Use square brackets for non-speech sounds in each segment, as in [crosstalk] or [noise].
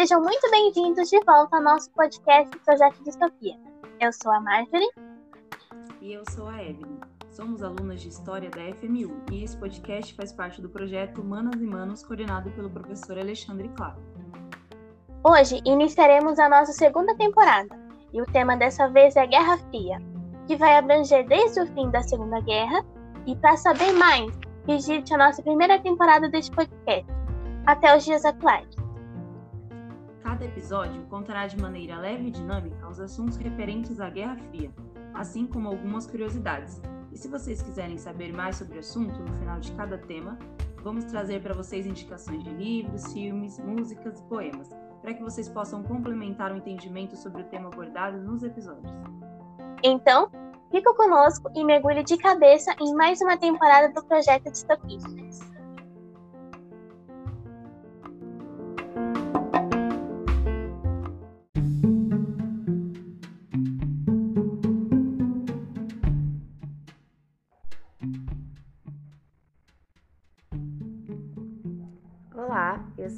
sejam muito bem-vindos de volta ao nosso podcast Projeto Distopia. Eu sou a Marjorie. E eu sou a Evelyn. Somos alunas de História da FMU e esse podcast faz parte do projeto Humanas e Manos, coordenado pelo professor Alexandre Claro. Hoje iniciaremos a nossa segunda temporada e o tema dessa vez é Guerra Fria, que vai abranger desde o fim da Segunda Guerra e para saber mais, visite a nossa primeira temporada deste podcast, até os dias atuais. Cada episódio contará de maneira leve e dinâmica os assuntos referentes à Guerra Fria, assim como algumas curiosidades. E se vocês quiserem saber mais sobre o assunto, no final de cada tema, vamos trazer para vocês indicações de livros, filmes, músicas e poemas, para que vocês possam complementar o entendimento sobre o tema abordado nos episódios. Então, fica conosco e mergulhe de cabeça em mais uma temporada do Projeto Distopia.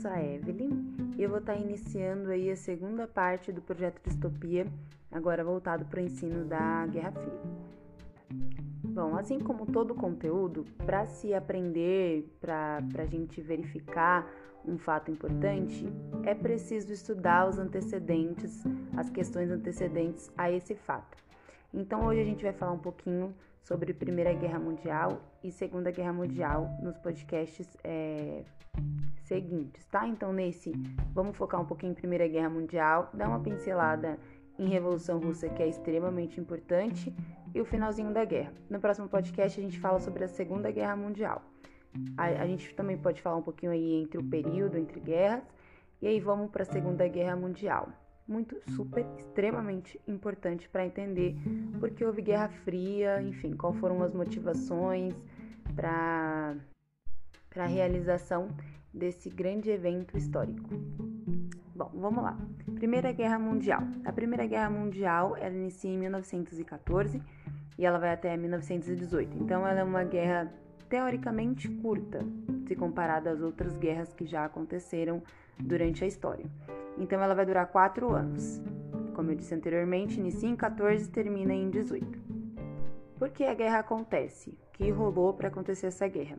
Sou a Evelyn e eu vou estar iniciando aí a segunda parte do projeto Distopia, agora voltado para o ensino da Guerra Fria. Bom, assim como todo conteúdo, para se aprender, para a gente verificar um fato importante, é preciso estudar os antecedentes, as questões antecedentes a esse fato. Então hoje a gente vai falar um pouquinho sobre Primeira Guerra Mundial e Segunda Guerra Mundial nos podcasts é, seguintes, tá? Então nesse vamos focar um pouquinho em Primeira Guerra Mundial, dar uma pincelada em Revolução Russa que é extremamente importante e o finalzinho da guerra. No próximo podcast a gente fala sobre a Segunda Guerra Mundial. A, a gente também pode falar um pouquinho aí entre o período entre guerras e aí vamos para a Segunda Guerra Mundial muito super extremamente importante para entender por que houve Guerra Fria, enfim, quais foram as motivações para para a realização desse grande evento histórico. Bom, vamos lá. Primeira Guerra Mundial. A Primeira Guerra Mundial ela inicia em 1914 e ela vai até 1918. Então, ela é uma guerra teoricamente curta, se comparada às outras guerras que já aconteceram durante a história. Então ela vai durar quatro anos. Como eu disse anteriormente, inicia em 14 e termina em 18. Por que a guerra acontece? O que rolou para acontecer essa guerra?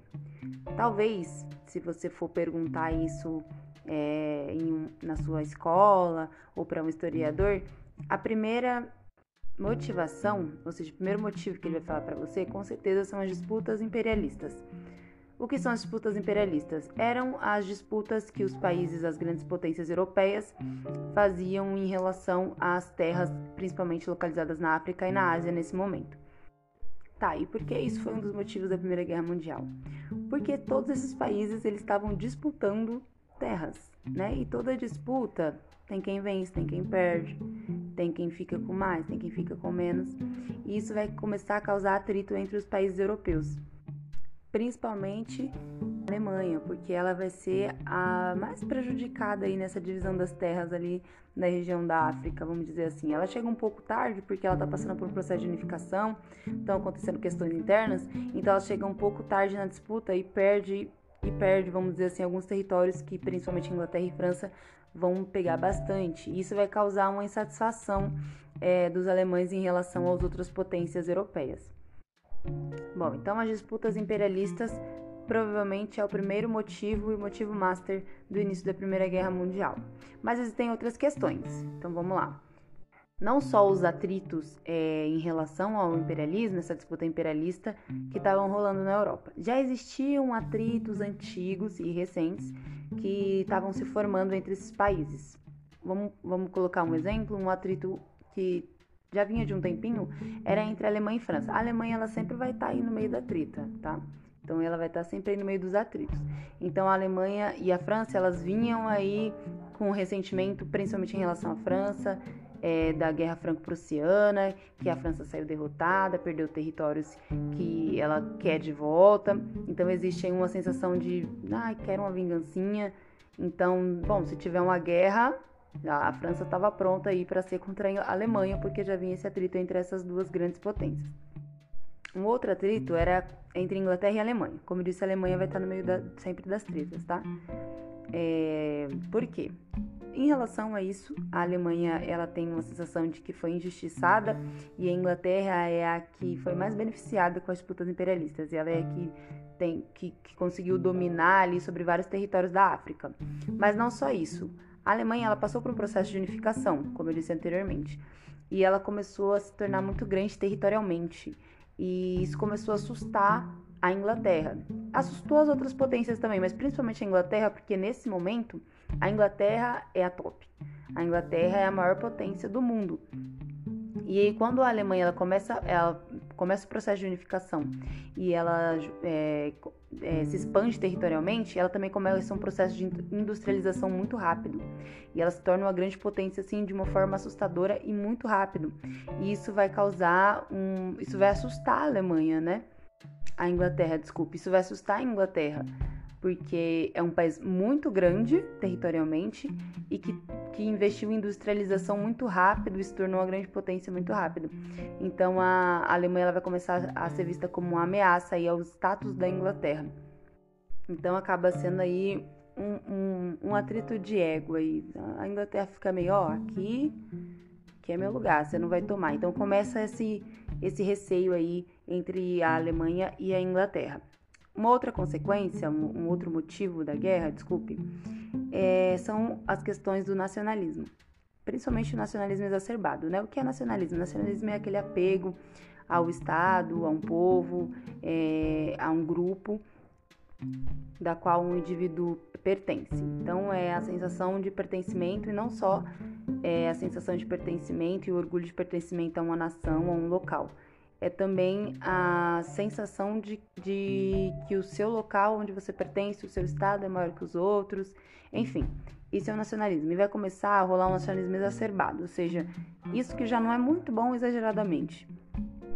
Talvez, se você for perguntar isso é, em, na sua escola ou para um historiador, a primeira motivação, ou seja, o primeiro motivo que ele vai falar para você, com certeza são as disputas imperialistas. O que são as disputas imperialistas? Eram as disputas que os países, as grandes potências europeias, faziam em relação às terras, principalmente localizadas na África e na Ásia nesse momento. Tá, e por que isso foi um dos motivos da Primeira Guerra Mundial? Porque todos esses países eles estavam disputando terras, né? E toda disputa tem quem vence, tem quem perde, tem quem fica com mais, tem quem fica com menos. E isso vai começar a causar atrito entre os países europeus principalmente a Alemanha, porque ela vai ser a mais prejudicada aí nessa divisão das terras ali na região da África, vamos dizer assim. Ela chega um pouco tarde porque ela está passando por um processo de unificação, estão acontecendo questões internas, então ela chega um pouco tarde na disputa e perde e perde, vamos dizer assim, alguns territórios que principalmente Inglaterra e França vão pegar bastante. Isso vai causar uma insatisfação é, dos alemães em relação às outras potências europeias. Bom, então as disputas imperialistas provavelmente é o primeiro motivo e motivo master do início da Primeira Guerra Mundial. Mas existem outras questões, então vamos lá. Não só os atritos é, em relação ao imperialismo, essa disputa imperialista que estavam rolando na Europa. Já existiam atritos antigos e recentes que estavam se formando entre esses países. Vamos, vamos colocar um exemplo, um atrito que já vinha de um tempinho, era entre Alemanha e França. A Alemanha ela sempre vai estar tá aí no meio da treta, tá? Então ela vai estar tá sempre aí no meio dos atritos. Então a Alemanha e a França elas vinham aí com ressentimento, principalmente em relação à França, é, da Guerra Franco-Prussiana, que a França saiu derrotada, perdeu territórios que ela quer de volta. Então existe aí uma sensação de, ah, quero uma vingancinha. Então, bom, se tiver uma guerra, a França estava pronta aí para ser contra a Alemanha, porque já vinha esse atrito entre essas duas grandes potências. Um outro atrito era entre Inglaterra e Alemanha. Como eu disse, a Alemanha vai estar no meio da, sempre das tretas, tá? É, por quê? em relação a isso, a Alemanha ela tem uma sensação de que foi injustiçada e a Inglaterra é a que foi mais beneficiada com as disputas imperialistas. E ela é a que tem que, que conseguiu dominar ali sobre vários territórios da África. Mas não só isso. A Alemanha ela passou por um processo de unificação, como eu disse anteriormente, e ela começou a se tornar muito grande territorialmente. E isso começou a assustar a Inglaterra. Assustou as outras potências também, mas principalmente a Inglaterra, porque nesse momento a Inglaterra é a top. A Inglaterra é a maior potência do mundo. E aí, quando a Alemanha ela começa, ela começa o processo de unificação e ela é, é, se expande territorialmente, ela também começa um processo de industrialização muito rápido. E ela se torna uma grande potência assim de uma forma assustadora e muito rápido. E isso vai causar um, isso vai assustar a Alemanha, né? A Inglaterra, desculpe, isso vai assustar a Inglaterra porque é um país muito grande territorialmente e que, que investiu em industrialização muito rápido e se tornou uma grande potência muito rápido. Então a, Alemanha vai começar a ser vista como uma ameaça aí ao status da Inglaterra. Então acaba sendo aí um, um, um atrito de ego aí. A Inglaterra fica meio, ó, aqui que é meu lugar, você não vai tomar. Então começa esse, esse receio aí entre a Alemanha e a Inglaterra. Uma outra consequência, um, outro motivo da guerra, desculpe, é, são as questões do nacionalismo, principalmente o nacionalismo exacerbado. Né? O que é nacionalismo? Nacionalismo é aquele apego ao Estado, a um povo, é, a um grupo da qual um indivíduo pertence. Então é a sensação de pertencimento e não só é a sensação de pertencimento e o orgulho de pertencimento a uma nação, a um local é também a sensação de, de que o seu local onde você pertence, o seu estado é maior que os outros, enfim. Isso é o nacionalismo. E vai começar a rolar um nacionalismo exacerbado, ou seja, isso que já não é muito bom exageradamente.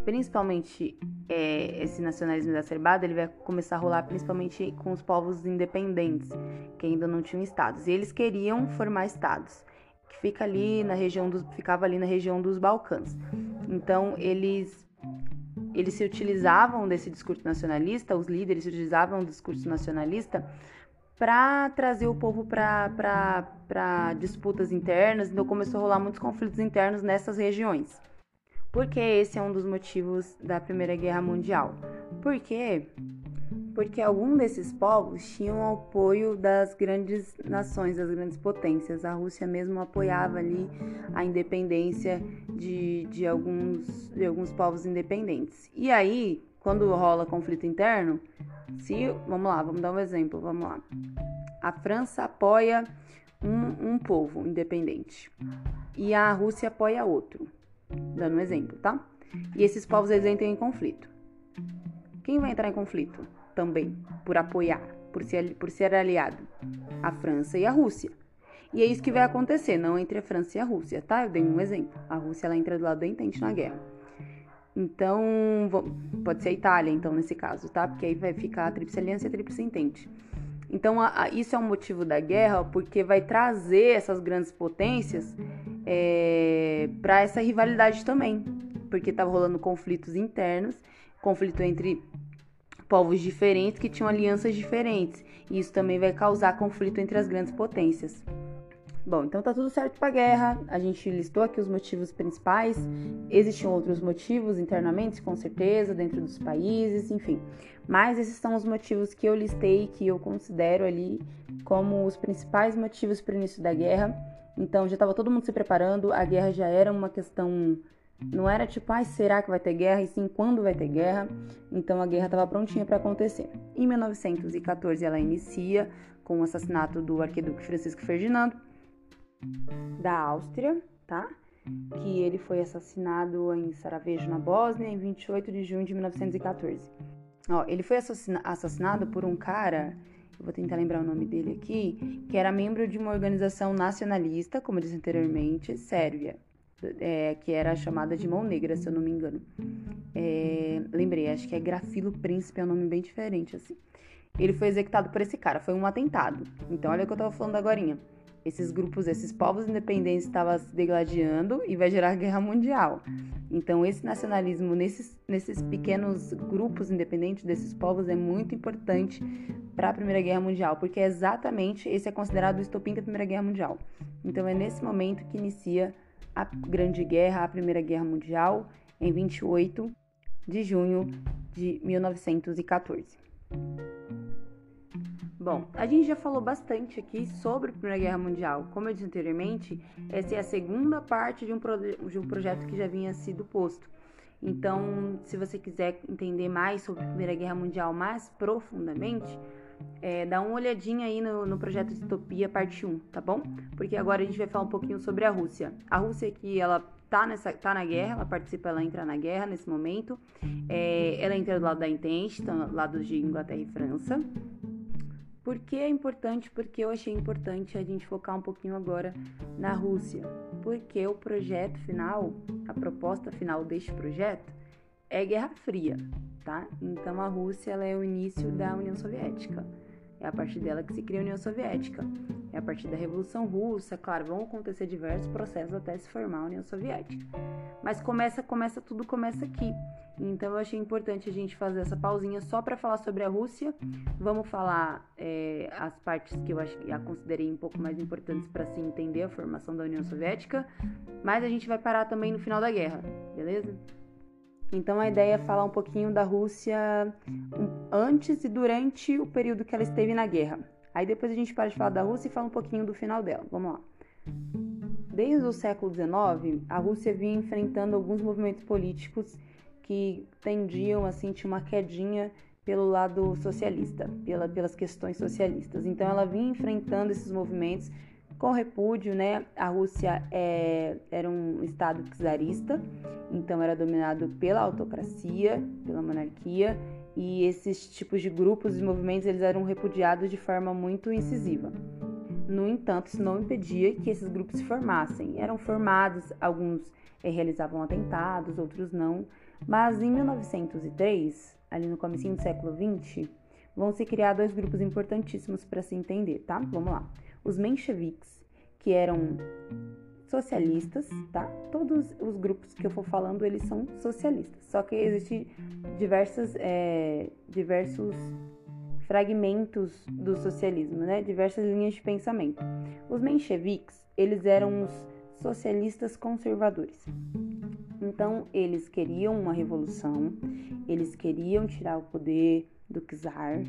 Principalmente é, esse nacionalismo exacerbado, ele vai começar a rolar principalmente com os povos independentes, que ainda não tinham estados. E eles queriam formar estados, que fica ali na região dos, ficava ali na região dos Balcãs. Então, eles eles se utilizavam desse discurso nacionalista, os líderes se utilizavam do discurso nacionalista para trazer o povo para disputas internas, então começou a rolar muitos conflitos internos nessas regiões. Porque esse é um dos motivos da Primeira Guerra Mundial. Porque porque algum desses povos tinham o apoio das grandes nações, das grandes potências. A Rússia mesmo apoiava ali a independência de, de, alguns, de alguns povos independentes. E aí, quando rola conflito interno, se vamos lá, vamos dar um exemplo, vamos lá. A França apoia um, um povo independente e a Rússia apoia outro, dando um exemplo, tá? E esses povos eles entram em conflito. Quem vai entrar em conflito? Também por apoiar, por ser, por ser aliado, a França e a Rússia. E é isso que vai acontecer, não entre a França e a Rússia, tá? Eu dei um exemplo. A Rússia ela entra do lado do entente na guerra. Então, pode ser a Itália, então, nesse caso, tá? Porque aí vai ficar a Tríplice Aliança e a Tríplice Entente. Então, a, a, isso é um motivo da guerra, porque vai trazer essas grandes potências é, para essa rivalidade também. Porque estava rolando conflitos internos, conflito entre povos diferentes que tinham alianças diferentes, e isso também vai causar conflito entre as grandes potências. Bom, então tá tudo certo para guerra. A gente listou aqui os motivos principais. Existiam outros motivos internamente, com certeza, dentro dos países, enfim. Mas esses são os motivos que eu listei, que eu considero ali como os principais motivos para o início da guerra. Então já estava todo mundo se preparando, a guerra já era uma questão não era tipo, ah, será que vai ter guerra? E sim, quando vai ter guerra? Então a guerra estava prontinha para acontecer. Em 1914 ela inicia com o assassinato do arquiduque Francisco Ferdinando da Áustria, tá? Que ele foi assassinado em Sarajevo, na Bósnia, em 28 de junho de 1914. Ó, ele foi assassinado por um cara, eu vou tentar lembrar o nome dele aqui, que era membro de uma organização nacionalista, como disse anteriormente, sérvia é, que era chamada de mão negra, se eu não me engano. É, lembrei, acho que é Grafilo Príncipe, é um nome bem diferente, assim. Ele foi executado por esse cara, foi um atentado. Então, olha o que eu tava falando agora. esses grupos, esses povos independentes estavam se degladiando e vai gerar guerra mundial. Então, esse nacionalismo nesses, nesses pequenos grupos independentes desses povos é muito importante para a Primeira Guerra Mundial, porque é exatamente esse é considerado o estopim da Primeira Guerra Mundial. Então, é nesse momento que inicia a Grande Guerra, a Primeira Guerra Mundial, em 28 de junho de 1914. Bom, a gente já falou bastante aqui sobre a Primeira Guerra Mundial. Como eu disse anteriormente, essa é a segunda parte de um, de um projeto que já vinha sido posto. Então, se você quiser entender mais sobre a Primeira Guerra Mundial mais profundamente, é, dá uma olhadinha aí no, no projeto Distopia parte 1, tá bom? Porque agora a gente vai falar um pouquinho sobre a Rússia. A Rússia que ela tá, nessa, tá na guerra, ela participa, ela entra na guerra nesse momento. É, ela entra do lado da Entente, tá, lado de Inglaterra e França. Por que é importante? Porque eu achei importante a gente focar um pouquinho agora na Rússia. Porque o projeto final, a proposta final deste projeto é Guerra Fria, tá? Então a Rússia ela é o início da União Soviética. É a partir dela que se cria a União Soviética. É a partir da Revolução Russa, claro, vão acontecer diversos processos até se formar a União Soviética. Mas começa, começa tudo começa aqui. Então eu achei importante a gente fazer essa pausinha só para falar sobre a Rússia. Vamos falar é, as partes que eu acho que a considerei um pouco mais importantes para se entender a formação da União Soviética. Mas a gente vai parar também no final da guerra, beleza? Então a ideia é falar um pouquinho da Rússia antes e durante o período que ela esteve na guerra. Aí depois a gente para de falar da Rússia e fala um pouquinho do final dela. Vamos lá. Desde o século XIX, a Rússia vinha enfrentando alguns movimentos políticos que tendiam assim tinha uma quedinha pelo lado socialista, pela, pelas questões socialistas. Então ela vinha enfrentando esses movimentos com repúdio, né? A Rússia é, era um estado czarista, então era dominado pela autocracia, pela monarquia, e esses tipos de grupos e movimentos eles eram repudiados de forma muito incisiva. No entanto, isso não impedia que esses grupos se formassem. Eram formados, alguns é, realizavam atentados, outros não, mas em 1903, ali no começo do século 20, vão se criar dois grupos importantíssimos para se entender, tá? Vamos lá. Os mencheviques, que eram socialistas, tá? Todos os grupos que eu for falando, eles são socialistas. Só que existem diversas, é, diversos fragmentos do socialismo, né? Diversas linhas de pensamento. Os mencheviques, eles eram os socialistas conservadores. Então, eles queriam uma revolução, eles queriam tirar o poder do czar,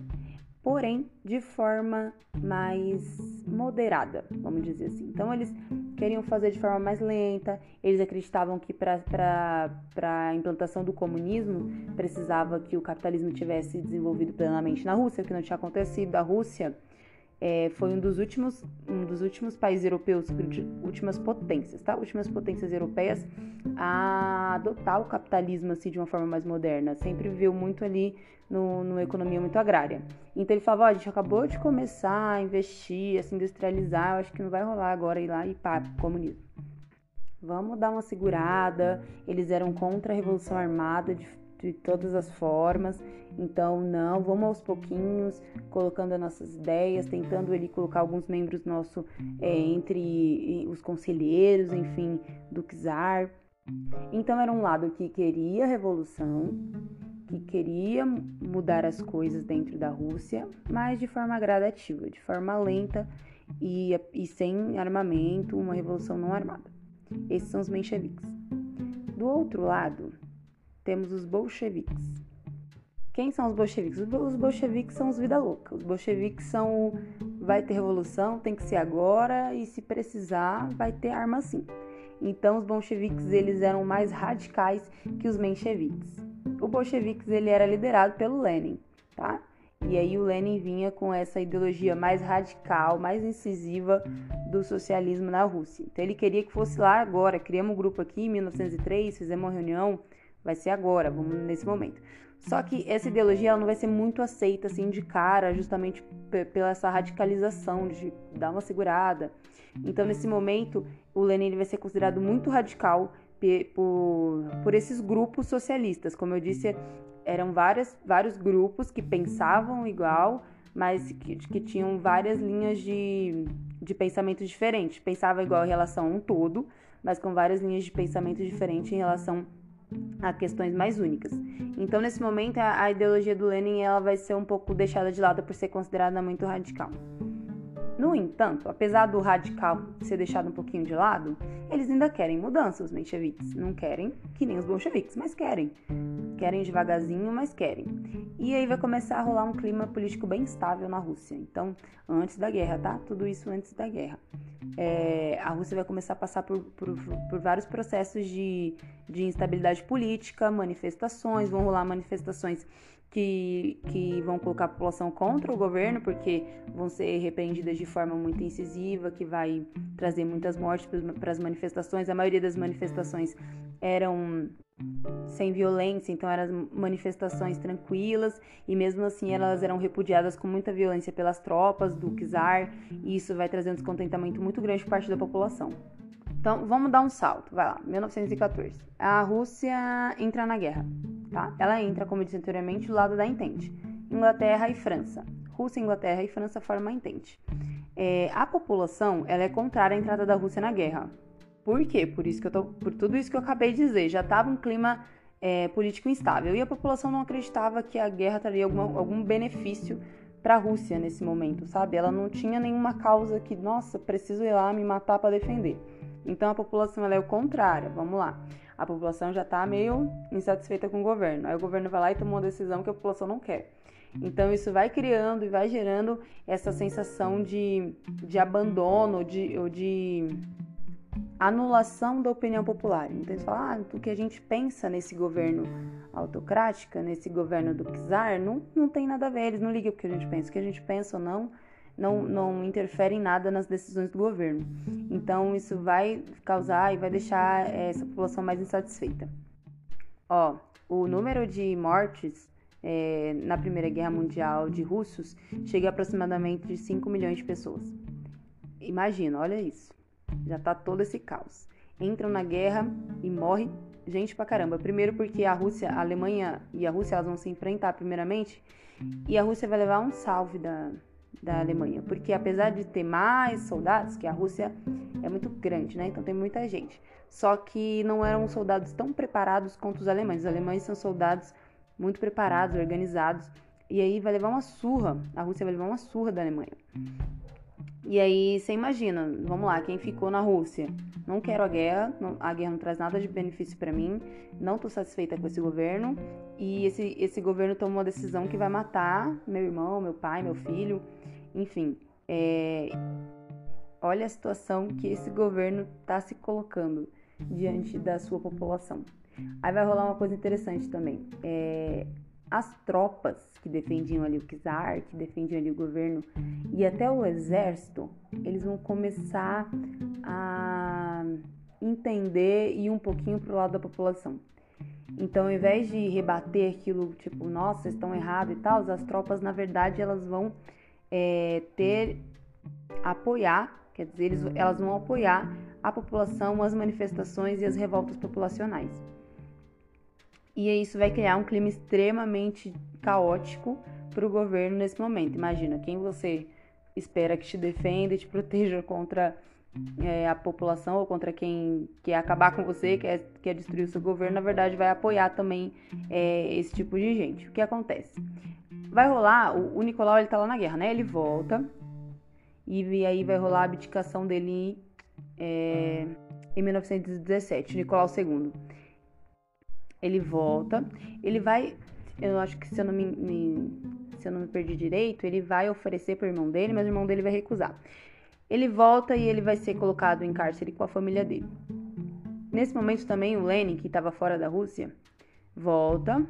porém de forma mais moderada, vamos dizer assim. Então, eles queriam fazer de forma mais lenta, eles acreditavam que para a implantação do comunismo precisava que o capitalismo tivesse desenvolvido plenamente na Rússia, o que não tinha acontecido. A Rússia é, foi um dos últimos um dos últimos países europeus, últimas potências, tá? Últimas potências europeias a adotar o capitalismo assim de uma forma mais moderna. Sempre viveu muito ali no, numa economia muito agrária. Então ele falava, ó, a gente acabou de começar a investir, a se industrializar, eu acho que não vai rolar agora ir lá e pá, comunismo. Vamos dar uma segurada. Eles eram contra a revolução armada de de todas as formas. Então, não, vamos aos pouquinhos, colocando as nossas ideias, tentando ele colocar alguns membros nosso é, entre os conselheiros, enfim, do czar. Então, era um lado que queria revolução, que queria mudar as coisas dentro da Rússia, mas de forma gradativa, de forma lenta e, e sem armamento, uma revolução não armada. Esses são os mencheviques. Do outro lado, temos os bolcheviques. Quem são os bolcheviques? Os bolcheviques são os vida louca. Os bolcheviques são vai ter revolução, tem que ser agora e se precisar vai ter arma sim. Então os bolcheviques eles eram mais radicais que os mencheviques. O bolcheviques ele era liderado pelo Lenin, tá? E aí o Lenin vinha com essa ideologia mais radical, mais incisiva do socialismo na Rússia. Então ele queria que fosse lá agora. Criamos um grupo aqui em 1903, fizemos uma reunião vai ser agora, vamos nesse momento. Só que essa ideologia ela não vai ser muito aceita assim de cara, justamente pela essa radicalização de dar uma segurada. Então, nesse momento, o Lenin vai ser considerado muito radical por, por esses grupos socialistas. Como eu disse, eram várias, vários grupos que pensavam igual, mas que, que tinham várias linhas de de pensamentos diferentes. Pensava igual em relação a um todo, mas com várias linhas de pensamento diferentes em relação a questões mais únicas. Então, nesse momento, a, a ideologia do Lenin ela vai ser um pouco deixada de lado por ser considerada muito radical. No entanto, apesar do radical ser deixado um pouquinho de lado, eles ainda querem mudança, os mencheviques. Não querem que nem os bolcheviques, mas querem. Querem devagarzinho, mas querem. E aí vai começar a rolar um clima político bem estável na Rússia. Então, antes da guerra, tá? Tudo isso antes da guerra. É, a Rússia vai começar a passar por, por, por vários processos de, de instabilidade política, manifestações, vão rolar manifestações que, que vão colocar a população contra o governo, porque vão ser repreendidas de forma muito incisiva, que vai trazer muitas mortes para as manifestações. A maioria das manifestações eram sem violência, então eram manifestações tranquilas e mesmo assim elas eram repudiadas com muita violência pelas tropas do czar e isso vai trazer um descontentamento muito grande por parte da população. Então, vamos dar um salto. Vai lá, 1914. A Rússia entra na guerra, tá? Ela entra, como eu disse anteriormente, do lado da Entente. Inglaterra e França. Rússia, Inglaterra e França formam a Entente. É, a população, ela é contrária à entrada da Rússia na guerra. Por quê? Por isso que eu tô, por tudo isso que eu acabei de dizer. Já estava um clima é, político instável e a população não acreditava que a guerra traria alguma, algum benefício para a Rússia nesse momento, sabe? Ela não tinha nenhuma causa que, nossa, preciso ir lá me matar para defender. Então a população é o contrário. Vamos lá. A população já está meio insatisfeita com o governo. Aí o governo vai lá e toma uma decisão que a população não quer. Então isso vai criando e vai gerando essa sensação de, de abandono de, ou de anulação da opinião popular. Então eles falam, ah, o que a gente pensa nesse governo autocrático, nesse governo do czar, não, não tem nada a ver, eles não ligam o que a gente pensa. O que a gente pensa ou não não, não interfere em nada nas decisões do governo. Então, isso vai causar e vai deixar é, essa população mais insatisfeita. Ó, o número de mortes é, na Primeira Guerra Mundial de russos chega a aproximadamente de 5 milhões de pessoas. Imagina, olha isso. Já tá todo esse caos. Entram na guerra e morre gente pra caramba. Primeiro porque a Rússia, a Alemanha e a Rússia elas vão se enfrentar primeiramente e a Rússia vai levar um salve da, da Alemanha, porque apesar de ter mais soldados, que a Rússia é muito grande, né? Então tem muita gente. Só que não eram soldados tão preparados quanto os alemães. Os alemães são soldados muito preparados, organizados, e aí vai levar uma surra. A Rússia vai levar uma surra da Alemanha. E aí você imagina, vamos lá, quem ficou na Rússia? Não quero a guerra, a guerra não traz nada de benefício para mim, não estou satisfeita com esse governo e esse, esse governo tomou uma decisão que vai matar meu irmão, meu pai, meu filho, enfim. É, olha a situação que esse governo está se colocando diante da sua população. Aí vai rolar uma coisa interessante também. É, as tropas que defendiam ali o czar, que defendiam ali o governo e até o exército, eles vão começar a entender e um pouquinho pro lado da população. Então, ao invés de rebater aquilo, tipo, nossa, vocês estão errados e tal, as tropas, na verdade, elas vão é, ter, apoiar, quer dizer, eles, elas vão apoiar a população, as manifestações e as revoltas populacionais. E isso vai criar um clima extremamente caótico para o governo nesse momento. Imagina, quem você espera que te defenda e te [laughs] proteja contra é, a população ou contra quem quer acabar com você, quer, quer destruir o seu governo, na verdade vai apoiar também é, esse tipo de gente. O que acontece? Vai rolar, o, o Nicolau ele tá lá na guerra, né? Ele volta e, aí vai rolar a abdicação dele é, em 1917, Nicolau II ele volta, ele vai, eu acho que se eu não me, me se eu não me perdi direito, ele vai oferecer para o irmão dele, mas o irmão dele vai recusar. Ele volta e ele vai ser colocado em cárcere com a família dele. Nesse momento também o Lenin, que estava fora da Rússia, volta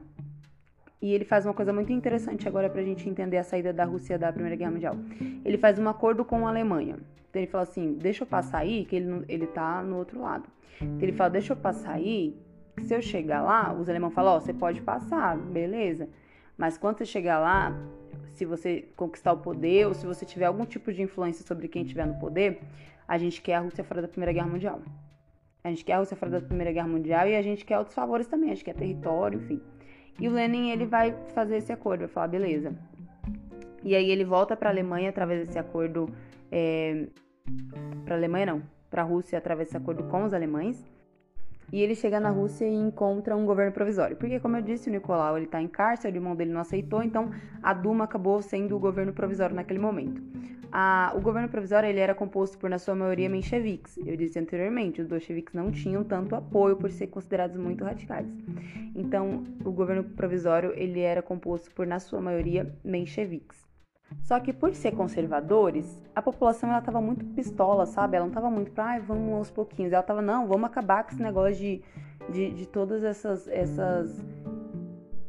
e ele faz uma coisa muito interessante agora para a gente entender a saída da Rússia da Primeira Guerra Mundial. Ele faz um acordo com a Alemanha. Então ele fala assim: deixa eu passar aí, que ele, ele tá no outro lado. Então ele fala: deixa eu passar aí, se eu chegar lá, os alemães falam, ó, oh, você pode passar, beleza. Mas quando você chegar lá, se você conquistar o poder ou se você tiver algum tipo de influência sobre quem estiver no poder, a gente quer a Rússia fora da Primeira Guerra Mundial. A gente quer a Rússia fora da Primeira Guerra Mundial e a gente quer outros favores também, a gente quer território, enfim. E o Lenin, ele vai fazer esse acordo, vai falar, beleza. E aí ele volta para a Alemanha através desse acordo é, para a Alemanha não, para a Rússia através desse acordo com os alemães. E ele chega na Rússia e encontra um governo provisório. Porque, como eu disse, o Nicolau ele está em cárcere, o irmão dele não aceitou, então a Duma acabou sendo o governo provisório naquele momento. A, o governo provisório ele era composto por, na sua maioria, mencheviques. Eu disse anteriormente, os bolcheviques não tinham tanto apoio por ser considerados muito radicais. Então, o governo provisório ele era composto por, na sua maioria, mencheviques. Só que por ser conservadores, a população ela tava muito pistola, sabe? Ela não tava muito pra, ai, vamos aos pouquinhos. Ela tava, não, vamos acabar com esse negócio de, de, de todas essas, essas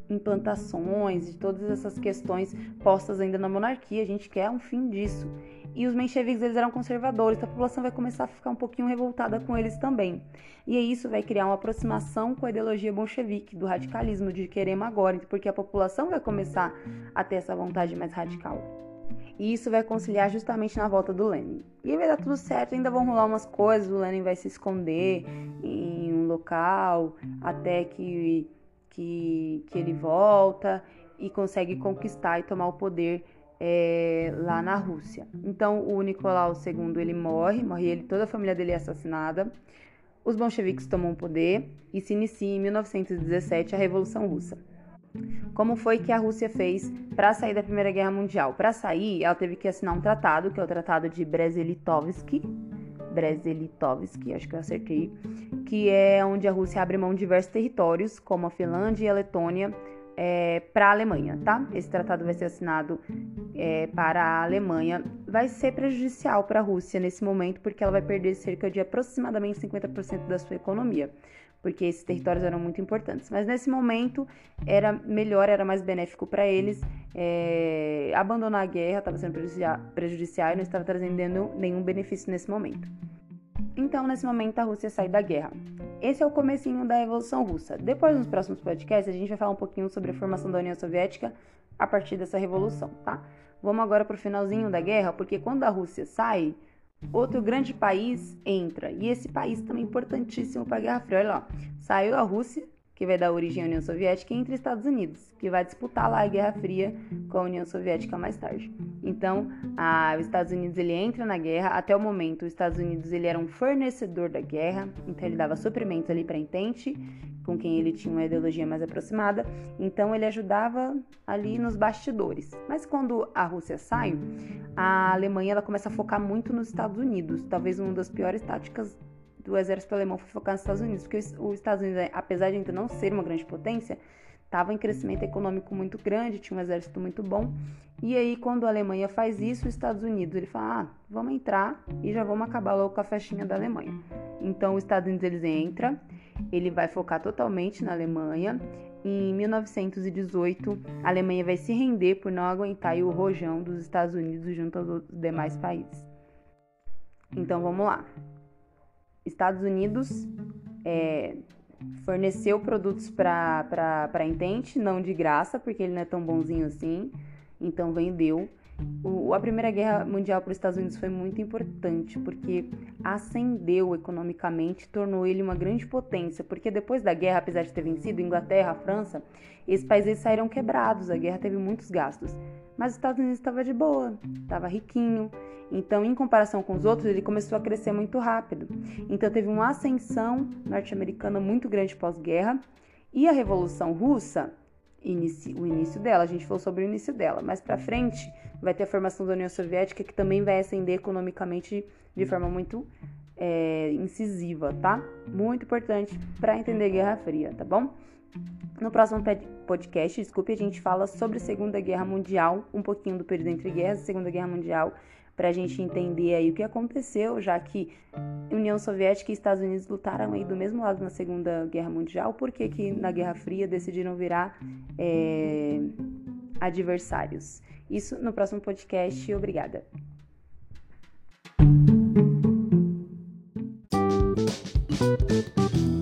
implantações, de todas essas questões postas ainda na monarquia. A gente quer um fim disso. E os mencheviques eles eram conservadores, então a população vai começar a ficar um pouquinho revoltada com eles também. E isso vai criar uma aproximação com a ideologia bolchevique, do radicalismo, de queremos agora, porque a população vai começar a ter essa vontade mais radical. E isso vai conciliar justamente na volta do Lenin. E vai dar tudo certo, ainda vão rolar umas coisas, o Lenin vai se esconder em um local até que, que, que ele volta e consegue conquistar e tomar o poder é, lá na Rússia. Então o Nicolau II ele morre, morre ele, toda a família dele é assassinada. Os bolcheviques tomam o poder e se inicia em 1917 a Revolução Russa. Como foi que a Rússia fez para sair da Primeira Guerra Mundial? Para sair, ela teve que assinar um tratado, que é o Tratado de Brest-Litovsk, Brest-Litovsk, acho que eu acertei, que é onde a Rússia abre mão de diversos territórios, como a Finlândia e a Letônia, é, para a Alemanha, tá? Esse tratado vai ser assinado é, para a Alemanha. Vai ser prejudicial para a Rússia nesse momento, porque ela vai perder cerca de aproximadamente 50% da sua economia, porque esses territórios eram muito importantes. Mas nesse momento era melhor, era mais benéfico para eles é, abandonar a guerra, estava sendo prejudicial e não estava trazendo nenhum benefício nesse momento. Então, nesse momento, a Rússia sai da guerra. Esse é o comecinho da Revolução Russa. Depois, nos próximos podcasts, a gente vai falar um pouquinho sobre a formação da União Soviética a partir dessa revolução, tá? Vamos agora para o finalzinho da guerra, porque quando a Rússia sai, outro grande país entra. E esse país também é importantíssimo para a Guerra Fria. Olha lá, saiu a Rússia, que vai dar origem à União Soviética, entre Estados Unidos, que vai disputar lá a Guerra Fria com a União Soviética mais tarde. Então, a, os Estados Unidos ele entra na guerra. Até o momento, os Estados Unidos ele era um fornecedor da guerra, então ele dava suprimentos ali para a Entente, com quem ele tinha uma ideologia mais aproximada. Então, ele ajudava ali nos bastidores. Mas quando a Rússia sai, a Alemanha ela começa a focar muito nos Estados Unidos. Talvez uma das piores táticas do exército alemão foi focar nos Estados Unidos, porque os Estados Unidos, apesar de ainda não ser uma grande potência, estava em crescimento econômico muito grande, tinha um exército muito bom. E aí, quando a Alemanha faz isso, os Estados Unidos ele fala: ah, vamos entrar e já vamos acabar logo com a festinha da Alemanha. Então, os Estados Unidos eles entra, ele vai focar totalmente na Alemanha. Em 1918, a Alemanha vai se render por não aguentar o rojão dos Estados Unidos junto aos demais países. Então, vamos lá. Estados Unidos é, forneceu produtos para a Intente, não de graça, porque ele não é tão bonzinho assim, então vendeu. O, a Primeira Guerra Mundial para os Estados Unidos foi muito importante, porque ascendeu economicamente, tornou ele uma grande potência, porque depois da guerra, apesar de ter vencido, Inglaterra, França, esses países saíram quebrados, a guerra teve muitos gastos. Mas os Estados Unidos estava de boa, estava riquinho, então, em comparação com os outros, ele começou a crescer muito rápido. Então, teve uma ascensão norte-americana muito grande pós-guerra. E a Revolução Russa, inici o início dela, a gente falou sobre o início dela, mas para frente vai ter a formação da União Soviética, que também vai ascender economicamente de forma muito é, incisiva, tá? Muito importante para entender a Guerra Fria, tá bom? No próximo podcast, desculpe, a gente fala sobre a Segunda Guerra Mundial, um pouquinho do período entre guerras Segunda Guerra Mundial para a gente entender aí o que aconteceu, já que União Soviética e Estados Unidos lutaram aí do mesmo lado na Segunda Guerra Mundial, por que, que na Guerra Fria decidiram virar é, adversários? Isso no próximo podcast. Obrigada. Música